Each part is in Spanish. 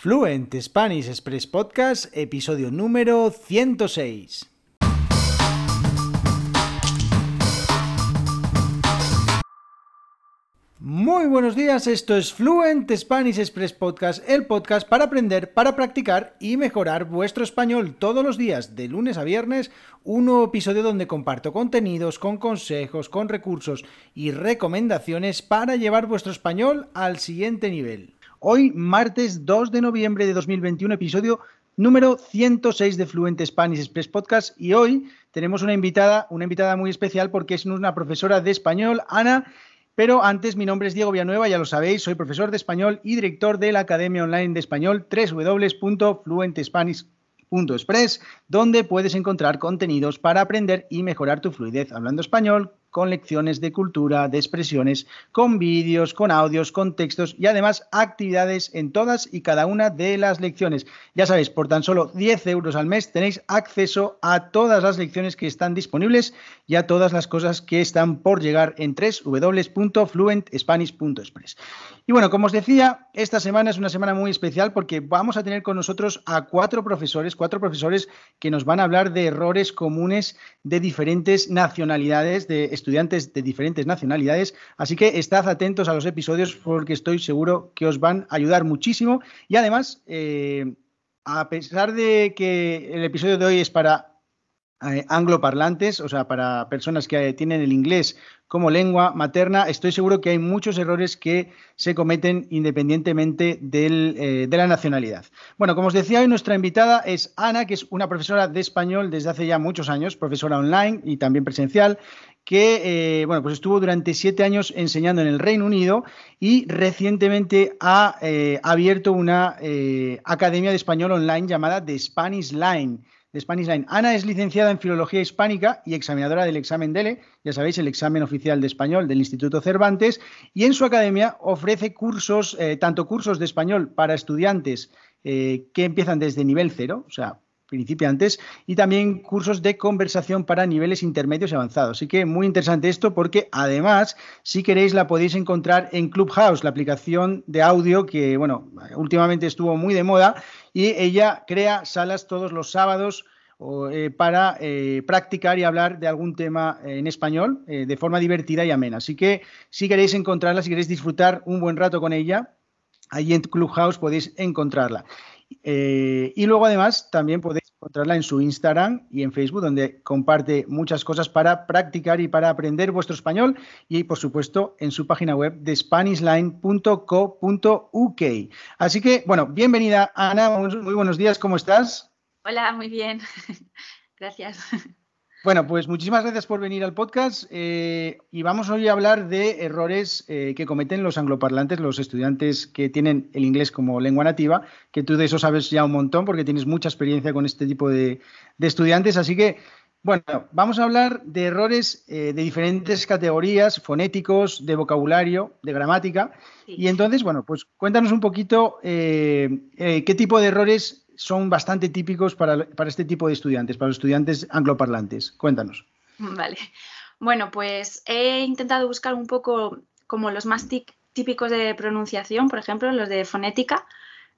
Fluent Spanish Express Podcast, episodio número 106. Muy buenos días, esto es Fluent Spanish Express Podcast, el podcast para aprender, para practicar y mejorar vuestro español todos los días, de lunes a viernes, un nuevo episodio donde comparto contenidos con consejos, con recursos y recomendaciones para llevar vuestro español al siguiente nivel. Hoy, martes 2 de noviembre de 2021, episodio número 106 de Fluent Spanish Express Podcast. Y hoy tenemos una invitada, una invitada muy especial porque es una profesora de español, Ana. Pero antes, mi nombre es Diego Villanueva, ya lo sabéis, soy profesor de español y director de la Academia Online de Español, www.fluentespanish.express, donde puedes encontrar contenidos para aprender y mejorar tu fluidez hablando español con lecciones de cultura, de expresiones, con vídeos, con audios, con textos y además actividades en todas y cada una de las lecciones. Ya sabéis, por tan solo 10 euros al mes tenéis acceso a todas las lecciones que están disponibles y a todas las cosas que están por llegar en www.fluentspanish.express. Y bueno, como os decía, esta semana es una semana muy especial porque vamos a tener con nosotros a cuatro profesores, cuatro profesores que nos van a hablar de errores comunes de diferentes nacionalidades, de estudiantes de diferentes nacionalidades. Así que estad atentos a los episodios porque estoy seguro que os van a ayudar muchísimo. Y además, eh, a pesar de que el episodio de hoy es para eh, angloparlantes, o sea, para personas que tienen el inglés como lengua materna, estoy seguro que hay muchos errores que se cometen independientemente eh, de la nacionalidad. Bueno, como os decía hoy, nuestra invitada es Ana, que es una profesora de español desde hace ya muchos años, profesora online y también presencial, que eh, bueno, pues estuvo durante siete años enseñando en el Reino Unido y recientemente ha eh, abierto una academia de español online llamada The Spanish Line de Spanish Line. Ana es licenciada en Filología Hispánica y examinadora del examen DELE, ya sabéis, el examen oficial de español del Instituto Cervantes, y en su academia ofrece cursos, eh, tanto cursos de español para estudiantes eh, que empiezan desde nivel cero, o sea, principiantes, y también cursos de conversación para niveles intermedios y avanzados. Así que muy interesante esto porque además, si queréis, la podéis encontrar en Clubhouse, la aplicación de audio que, bueno, últimamente estuvo muy de moda y ella crea salas todos los sábados eh, para eh, practicar y hablar de algún tema en español eh, de forma divertida y amena. Así que si queréis encontrarla, si queréis disfrutar un buen rato con ella, allí en Clubhouse podéis encontrarla. Y luego además también podéis encontrarla en su Instagram y en Facebook, donde comparte muchas cosas para practicar y para aprender vuestro español y, por supuesto, en su página web de spanishline.co.uk. Así que, bueno, bienvenida Ana, muy buenos días, ¿cómo estás? Hola, muy bien. Gracias. Bueno, pues muchísimas gracias por venir al podcast eh, y vamos hoy a hablar de errores eh, que cometen los angloparlantes, los estudiantes que tienen el inglés como lengua nativa, que tú de eso sabes ya un montón porque tienes mucha experiencia con este tipo de, estudiantes. Así que, bueno, vamos a hablar de errores eh, de diferentes categorías, fonéticos, de vocabulario, de gramática. Y entonces, bueno, pues cuéntanos un poquito qué tipo de errores son bastante típicos para, este tipo de estudiantes, para los estudiantes angloparlantes. Cuéntanos. Vale. Bueno, pues he intentado buscar un poco como los más típicos de pronunciación, por ejemplo, los de fonética.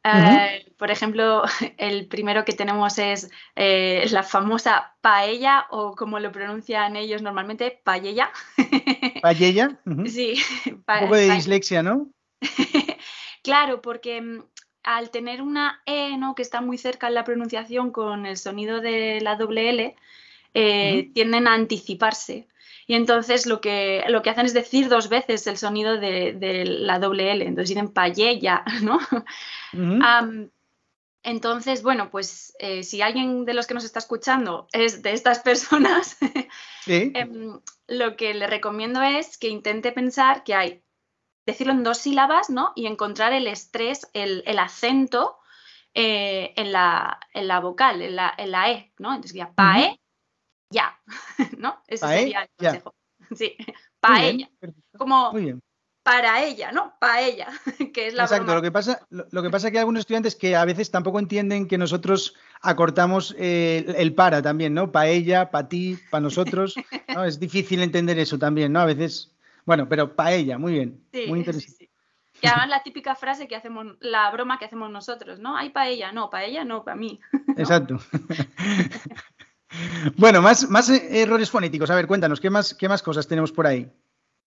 Eh, por ejemplo, el primero que tenemos es eh, la famosa paella o como lo pronuncian ellos normalmente, paella. ¿Paella? Sí. un poco de dislexia, ¿no? claro, porque mm, al tener una E, ¿no? que está muy cerca en la pronunciación con el sonido de la doble L, eh, tienden a anticiparse. Y entonces lo que, lo que hacen es decir dos veces el sonido de, la doble L. Entonces dicen paella, ¿no? entonces, bueno, pues eh, si alguien de los que nos está escuchando es de estas personas, em, lo que le recomiendo es que intente pensar que hay decirlo en dos sílabas, ¿no? Y encontrar el estrés, el, acento eh, en, la, en, la, vocal, en la, en la E, ¿no? Entonces ya, pae, ya, ¿no? Ese sería el consejo. Sí, paella. Como para ella, ¿no? Paella, que es la Exacto, lo que pasa, lo, que pasa es que hay algunos estudiantes que a veces tampoco entienden que nosotros acortamos eh, el, para también, ¿no? Paella, para ti, para nosotros. Es difícil entender eso también, ¿no? A veces bueno, pero paella, muy bien, muy interesante. Y además la típica frase que hacemos, la broma que hacemos nosotros, ¿no? Hay ella, no, para ella, no, para mí. Exacto. bueno, más, más errores fonéticos. A ver, cuéntanos, ¿qué más, qué más cosas tenemos por ahí?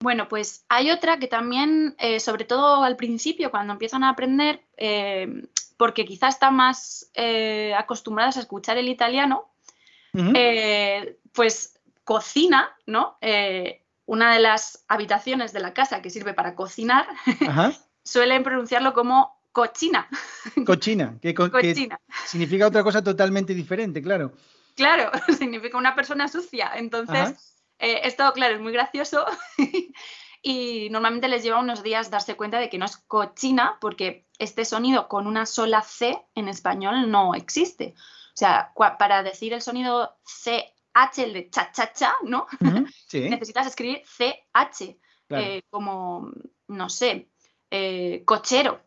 Bueno, pues hay otra que también, eh, sobre todo al principio, cuando empiezan a aprender, eh, porque quizás están más eh, acostumbradas a escuchar el italiano, pues cocina, ¿no? Una de las habitaciones de la casa que sirve para cocinar, suelen pronunciarlo como cochina. Cochina, que, cochina. significa otra cosa totalmente diferente, claro. Claro, significa una persona sucia. Entonces, eh, esto, claro, es muy gracioso y normalmente les lleva unos días darse cuenta de que no es cochina porque este sonido con una sola C en español no existe. O sea, para decir el sonido C H, el de cha, cha, cha, ¿no? Necesitas escribir CH, eh, como, no sé, eh, cochero.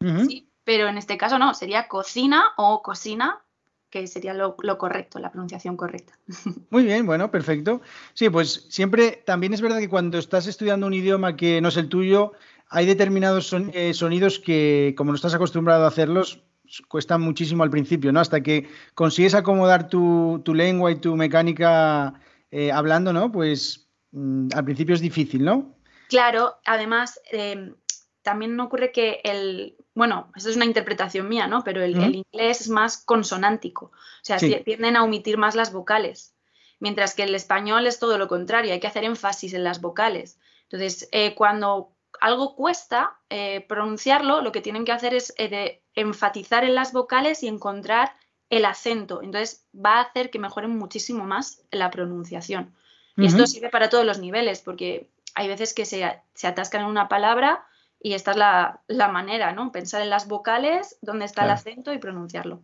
¿sí? Pero en este caso no, sería cocina o cocina, que sería lo, correcto, la pronunciación correcta. Muy bien, bueno, perfecto. Sí, pues siempre, también es verdad que cuando estás estudiando un idioma que no es el tuyo, hay determinados eh, sonidos que, como no estás acostumbrado a hacerlos, cuesta muchísimo al principio, ¿no? Hasta que consigues acomodar tu, lengua y tu mecánica eh, hablando, ¿no? Pues mm, al principio es difícil, ¿no? Claro, además em, también ocurre que el, bueno, esto es una interpretación mía, ¿no? Pero el, inglés es más consonántico, o sea, tienden a omitir más las vocales, mientras que el español es todo lo contrario, hay que hacer énfasis en las vocales. Entonces, eh, cuando algo cuesta eh, pronunciarlo, lo que tienen que hacer es eh, enfatizar en las vocales y encontrar el acento. Entonces va a hacer que mejoren muchísimo más la pronunciación. Y esto sirve para todos los niveles, porque hay veces que se, atascan en una palabra y esta es la, manera, ¿no? Pensar en las vocales, dónde está el acento y pronunciarlo.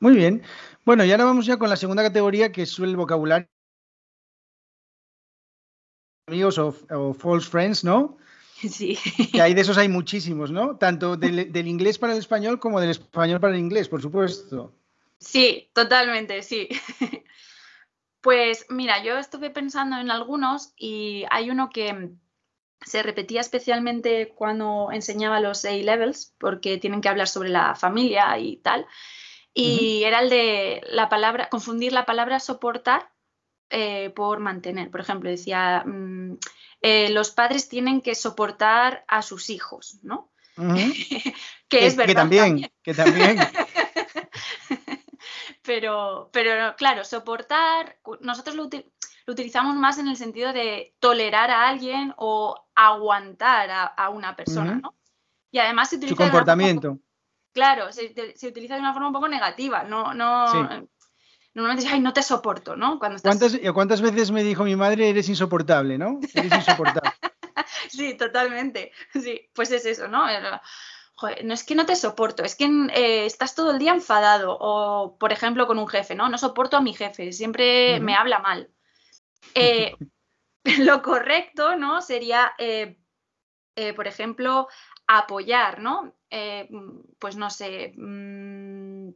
Muy bien. Bueno, y ahora vamos ya con la segunda categoría, que es el vocabulario. Amigos o false friends, ¿no? Sí. Que hay de esos hay muchísimos, ¿no? Tanto del, inglés para el español como del español para el inglés, por supuesto. Sí, totalmente, sí. Pues mira, yo estuve pensando en algunos y hay uno que se repetía especialmente cuando enseñaba los A-levels, porque tienen que hablar sobre la familia y tal. Y era el de la palabra, confundir la palabra soportar eh, por mantener. Por ejemplo, decía, mm, eh, los padres tienen que soportar a sus hijos, ¿no? que, es verdad. Que también, que también. pero, pero claro, soportar, nosotros lo, utilizamos más en el sentido de tolerar a alguien o aguantar a, una persona, ¿no? Y además se utiliza. Su comportamiento. claro, se, utiliza de una forma un poco negativa, no, no, normalmente dices, ay, no te soporto, ¿no? Cuando ¿Cuántas, ¿Cuántas veces me dijo mi madre, eres insoportable, ¿no? Eres insoportable. sí, totalmente. Sí, pues es eso, ¿no? Joder, no es que no te soporto, es que eh, estás todo el día enfadado o, por ejemplo, con un jefe, ¿no? No soporto a mi jefe, siempre me habla mal. Eh, lo correcto, ¿no? Sería, eh, por ejemplo, apoyar, ¿no? pues no sé. Mm,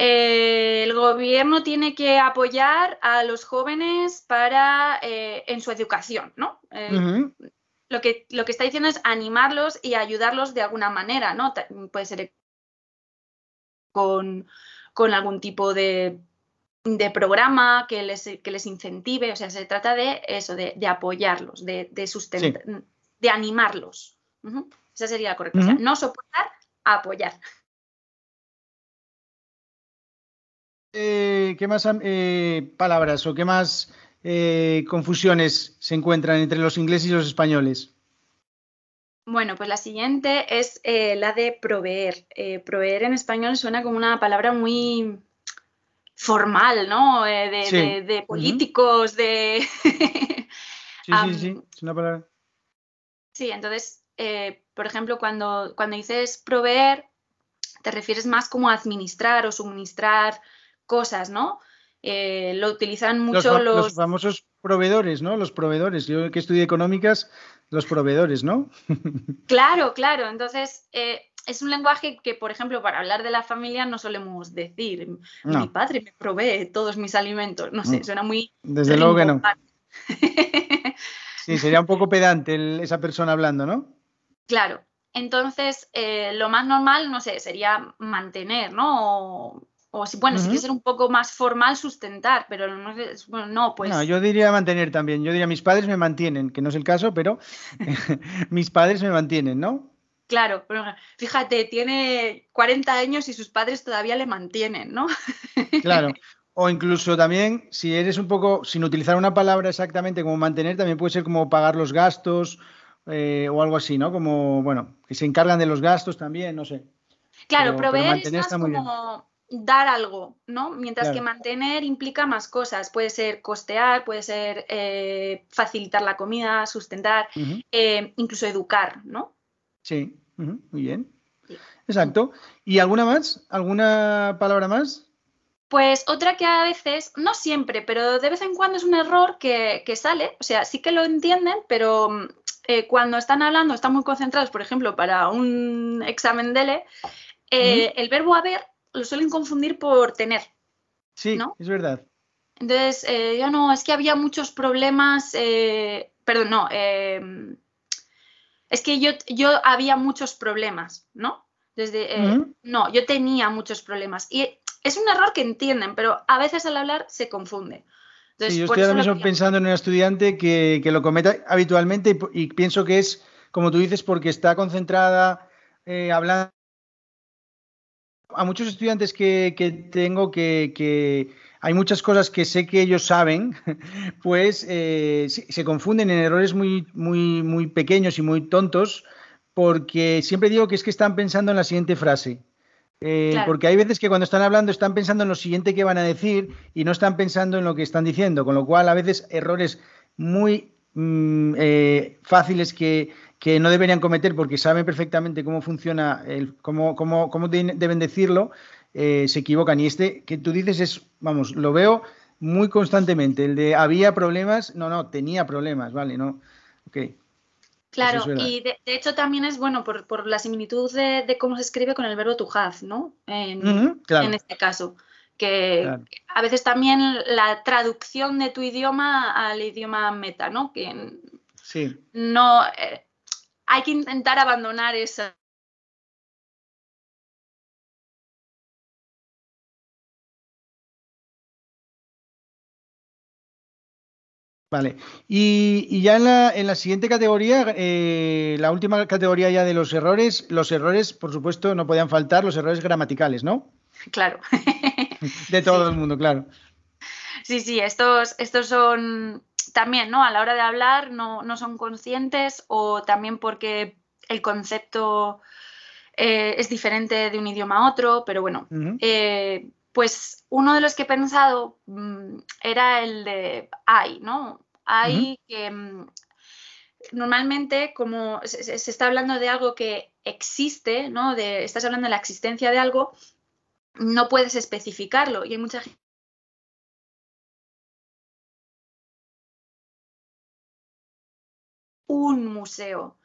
Eh, el gobierno tiene que apoyar a los jóvenes para eh, en su educación, ¿no? Eh, lo, que, lo que está diciendo es animarlos y ayudarlos de alguna manera, ¿no? Puede ser con, algún tipo de, programa que les, que les, incentive, o sea, se trata de eso, de, apoyarlos, de, sustentar, de animarlos. Esa sería la correcta. no soportar, apoyar. Eh, ¿qué más eh, palabras o qué más eh, confusiones se encuentran entre los ingleses y los españoles? Bueno, pues la siguiente es la de proveer. proveer en español suena como una palabra muy formal, ¿no? De, políticos, de... sí, sí, sí, es una palabra. Sí, entonces, por ejemplo, cuando, cuando dices proveer, te refieres más como a administrar o suministrar cosas, ¿no? Eh, lo utilizan mucho los, los... famosos proveedores, ¿no? Los proveedores. Yo que estudié económicas, los proveedores, ¿no? claro, claro. Entonces, eh, es un lenguaje que, por ejemplo, para hablar de la familia no solemos decir. Mi padre me provee todos mis alimentos. No sé, suena muy. Desde luego que no. Sí, sería un poco pedante esa persona hablando, ¿no? Claro. Entonces, eh, lo más normal, no sé, sería mantener, ¿no? O, si, bueno, si quieres ser un poco más formal, sustentar, pero no, bueno, no, pues. No, yo diría mantener también. Yo diría, mis padres me mantienen, que no es el caso, pero mis padres me mantienen, ¿no? Claro, pero fíjate, tiene 40 años y sus padres todavía le mantienen, ¿no? claro. O incluso también, si eres un poco, sin utilizar una palabra exactamente como mantener, también puede ser como pagar los gastos eh, o algo así, ¿no? Como, bueno, que se encargan de los gastos también, no sé. Claro, proveer es más como dar algo, ¿no? Mientras que mantener implica más cosas. Puede ser costear, puede ser eh, facilitar la comida, sustentar, eh, incluso educar, ¿no? Sí, muy bien. Exacto. ¿Y alguna más? ¿Alguna palabra más? Pues otra que a veces, no siempre, pero de vez en cuando es un error que, sale, o sea, sí que lo entienden, pero mm, eh, cuando están hablando, están muy concentrados, por ejemplo, para un examen DELE, el verbo haber lo suelen confundir por tener. Sí, ¿no? es verdad. Entonces, eh, ya no, es que había muchos problemas, perdón, no, es que yo, yo había muchos problemas, ¿no? Desde, no, yo tenía muchos problemas. Y es un error que entienden, pero a veces al hablar se confunde. sí, yo estoy ahora mismo pensando en un estudiante que, lo cometa habitualmente y, pienso que es, como tú dices, porque está concentrada eh, hablando. A muchos estudiantes que, tengo que, hay muchas cosas que sé que ellos saben, pues eh, se, confunden en errores muy, muy, muy pequeños y muy tontos, porque siempre digo que es que están pensando en la siguiente frase. Eh, porque hay veces que cuando están hablando están pensando en lo siguiente que van a decir y no están pensando en lo que están diciendo, con lo cual a veces errores muy mm, eh, fáciles que, no deberían cometer porque saben perfectamente cómo funciona, el, cómo, cómo, cómo deben decirlo, eh, se equivocan. Y este que tú dices es, vamos, lo veo muy constantemente. El de había problemas, no, no, tenía problemas, vale, no. Okay. Claro, y de, hecho también es bueno por, la similitud de, cómo se escribe con el verbo to have, ¿no? En, este caso. Que a veces también la traducción de tu idioma al idioma meta, ¿no? Que sí. no. Eh, hay que intentar abandonar esa, Vale, y, ya en la, en la, siguiente categoría, eh, la última categoría ya de los errores, los errores, por supuesto, no podían faltar, los errores gramaticales, ¿no? Claro. De todo el mundo, claro. Sí, sí, estos, estos son también, ¿no? A la hora de hablar no, son conscientes o también porque el concepto eh, es diferente de un idioma a otro, pero bueno, eh, pues uno de los que he pensado mm, era el de hay, ¿no? Hay que mm, normalmente como se, está hablando de algo que existe, ¿no? De, estás hablando de la existencia de algo, no puedes especificarlo y hay mucha gente un museo.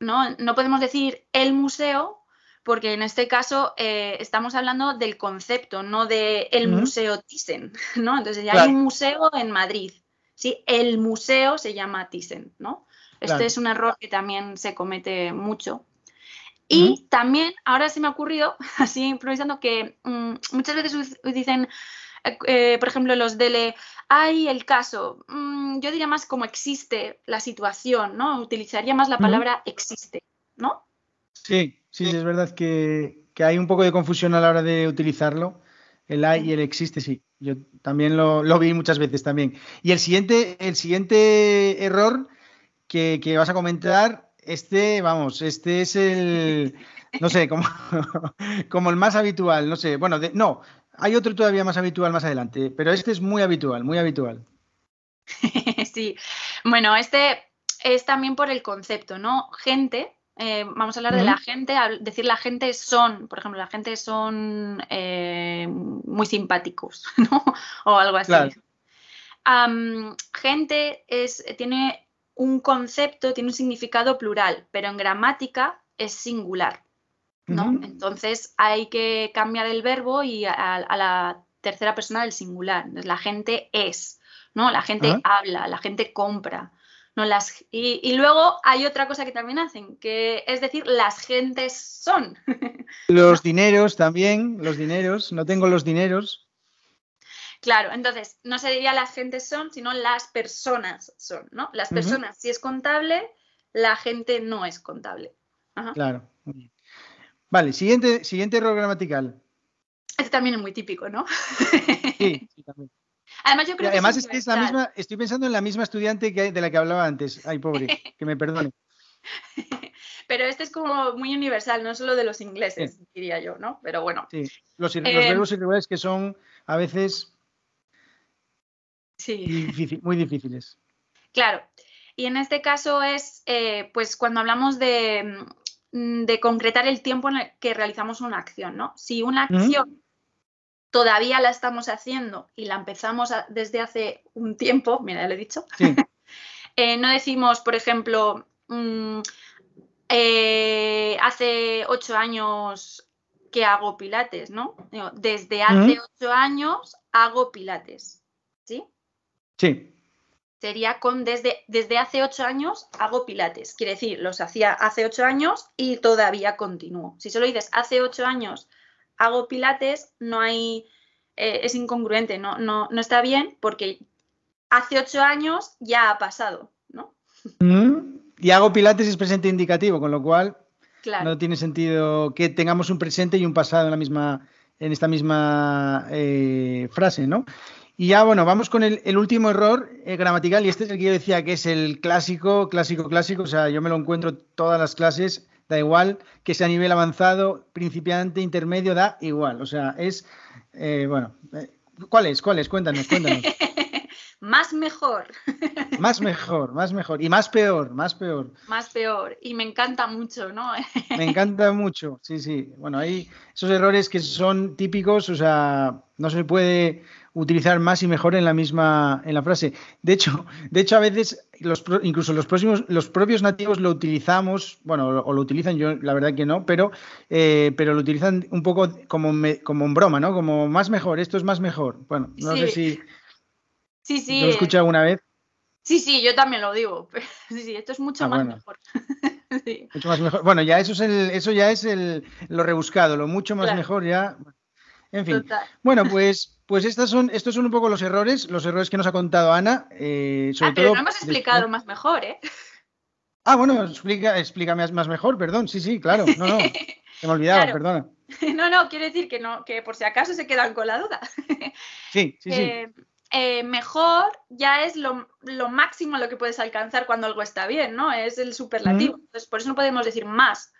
¿no? no podemos decir el museo porque en este caso eh, estamos hablando del concepto, no del el Museo Thyssen, ¿no? Entonces ya hay un museo en Madrid, ¿sí? El museo se llama Thyssen, ¿no? Este es un error que también se comete mucho. Y también, ahora se me ha ocurrido, así improvisando, que mm, muchas veces dicen, eh, por ejemplo, los DELE, hay el caso, mm, yo diría más como existe la situación, ¿no? Utilizaría más la palabra existe, ¿no? Sí, sí, es verdad que, hay un poco de confusión a la hora de utilizarlo. El hay y el existe, sí. Yo también lo, vi muchas veces también. Y el siguiente, el siguiente error que, vas a comentar, este, vamos, este es el, no sé, como, como el más habitual, no sé. Bueno, no, hay otro todavía más habitual más adelante, pero este es muy habitual, muy habitual. Sí, bueno, este es también por el concepto, ¿no? Gente eh, vamos a hablar de la gente, decir la gente son, por ejemplo, la gente son eh, muy simpáticos, ¿no? o algo así. gente es, tiene un concepto, tiene un significado plural, pero en gramática es singular. ¿no? Entonces hay que cambiar el verbo y a, la tercera persona del singular. la gente es, ¿no? La gente habla, la gente compra, No las, y, luego hay otra cosa que también hacen, que es decir, las gentes son. Los dineros también, los dineros, no tengo los dineros. Claro, entonces no se diría las gentes son, sino las personas son, ¿no? Las personas, si es contable, la gente no es contable. Claro. Vale, siguiente, siguiente error gramatical. Este también es muy típico, ¿no? Sí, sí también. Además, yo creo que además es, que es la misma, estoy pensando en la misma estudiante que, de la que hablaba antes. Ay, pobre, que me perdone. Pero este es como muy universal, no solo de los ingleses, diría yo, ¿no? Pero bueno. Sí, los, los eh, verbos irregulares que son a veces sí. muy difíciles. Claro. Y en este caso es, eh, pues cuando hablamos de, mm, de, concretar el tiempo en el que realizamos una acción, ¿no? Si una acción todavía la estamos haciendo y la empezamos desde hace un tiempo, mira, ya lo he dicho, eh, no decimos, por ejemplo, mm, eh, hace ocho años que hago pilates, ¿no? Desde hace ocho años hago pilates. Sí. Sería con desde, desde hace ocho años hago pilates. Quiere decir, los hacía hace ocho años y todavía continúo. Si solo dices hace ocho años hago pilates, no hay, eh, es incongruente, no, no, no, está bien porque hace ocho años ya ha pasado, ¿no? Mm, y hago pilates es presente indicativo, con lo cual no tiene sentido que tengamos un presente y un pasado en la misma, en esta misma eh, frase, ¿no? Y ya, bueno, vamos con el, último error eh, gramatical, y este es el que yo decía que es el clásico, clásico, clásico, o sea, yo me lo encuentro todas las clases, da igual que sea a nivel avanzado, principiante, intermedio, da igual. O sea, es, eh, bueno, eh, ¿cuál es? ¿Cuál es? Cuéntanos, cuéntanos. más mejor. más mejor, más mejor. Y más peor, más peor. Más peor. Y me encanta mucho, ¿no? me encanta mucho, sí, sí. Bueno, hay esos errores que son típicos, o sea, no se puede utilizar más y mejor en la misma en la frase. De hecho, de hecho a veces los, incluso los próximos los propios nativos lo utilizamos, bueno, o, lo utilizan yo la verdad que no, pero eh, pero lo utilizan un poco como como en broma, ¿no? Como más mejor, esto es más mejor. Bueno, no sé si Sí, sí. ¿Lo escuché alguna vez? Sí, sí, yo también lo digo. Sí, sí, esto es mucho ah, más mejor. Mucho más mejor. Bueno, ya eso es el, eso ya es el, lo rebuscado, lo mucho más mejor ya. En fin. Bueno, pues, pues estas son, estos son un poco los errores, los errores que nos ha contado Ana. Eh, sobre ah, pero no hemos explicado más mejor, ¿eh? Ah, bueno, explica, explícame más mejor, perdón. Sí, sí, claro. No, no. Se me olvidaba, perdona. No, no, quiero decir que no, que por si acaso se quedan con la duda. Sí, sí, sí. Eh, mejor ya es lo, máximo a lo que puedes alcanzar cuando algo está bien, ¿no? Es el superlativo. Entonces, por eso no podemos decir más.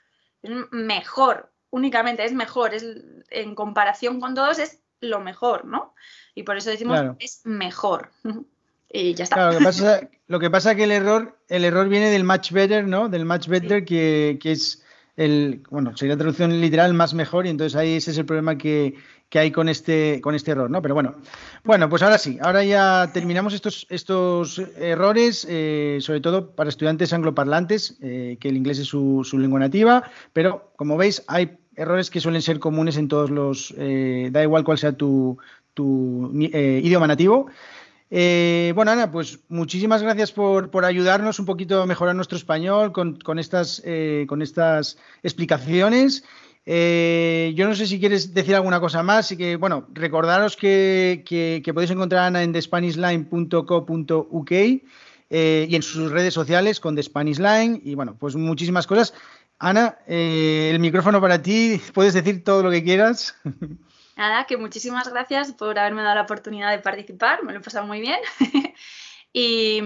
Mejor únicamente es mejor, es, en comparación con todos es lo mejor, ¿no? Y por eso decimos es mejor. y ya está. Claro, lo que pasa, es que el error, el error viene del much better, ¿no? Del much better que, es el, bueno, sería traducción literal más mejor y entonces ahí ese es el problema que, hay con este, con este error, ¿no? Pero bueno, bueno, pues ahora sí, ahora ya terminamos estos, estos errores, eh, sobre todo para estudiantes angloparlantes, eh, que el inglés es su, su lengua nativa, pero como veis hay errores que suelen ser comunes en todos los, eh, da igual cuál sea tu, eh, idioma nativo. Eh, bueno, Ana, pues muchísimas gracias por, ayudarnos un poquito a mejorar nuestro español con, estas, con estas explicaciones. yo no sé si quieres decir alguna cosa más, y que, bueno, recordaros que, que, podéis encontrar a Ana en thespanishline.co.uk y en sus redes sociales con The Spanish Line y, bueno, pues muchísimas cosas. Ana, eh, el micrófono para ti, puedes decir todo lo que quieras. Nada, que muchísimas gracias por haberme dado la oportunidad de participar, me lo he pasado muy bien. Y,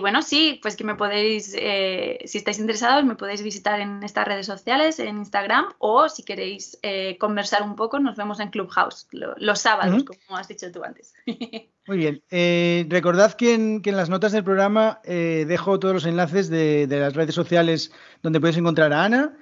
bueno, sí, pues que me podéis, eh, si estáis interesados, me podéis visitar en estas redes sociales, en Instagram, o si queréis eh, conversar un poco, nos vemos en Clubhouse los sábados, como has dicho tú antes. Muy bien. Eh, recordad que en, las notas del programa dejo todos los enlaces de, de, las redes sociales donde podéis encontrar a Ana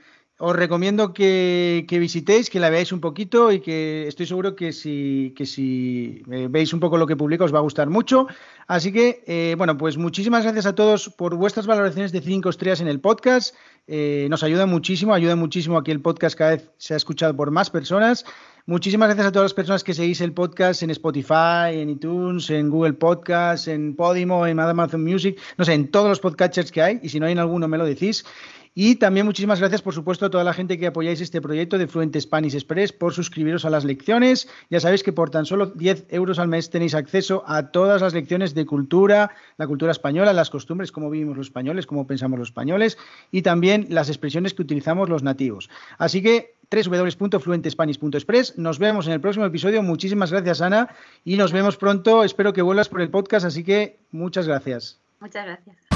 os recomiendo que, visitéis, que la veáis un poquito y que estoy seguro que si, si eh, veis un poco lo que publico os va a gustar mucho. Así que, eh, bueno, pues muchísimas gracias a todos por vuestras valoraciones de cinco estrellas en el podcast. Eh, nos ayuda muchísimo, ayuda muchísimo a que el podcast cada vez sea escuchado por más personas. Muchísimas gracias a todas las personas que seguís el podcast en Spotify, en iTunes, en Google Podcasts, en Podimo, en Amazon Music, no sé, en todos los podcatchers que hay. Y si no hay en alguno, me lo decís. Y también muchísimas gracias, por supuesto, a toda la gente que apoyáis este proyecto de Fluent Spanish Express por suscribiros a las lecciones. Ya sabéis que por tan solo 10 euros al mes tenéis acceso a todas las lecciones de cultura, la cultura española, las costumbres, cómo vivimos los españoles, cómo pensamos los españoles y también las expresiones que utilizamos los nativos. Así que www.fluentespanish.express. Nos vemos en el próximo episodio. Muchísimas gracias, Ana, y nos vemos pronto. Espero que vuelvas por el podcast, así que muchas gracias. Muchas gracias.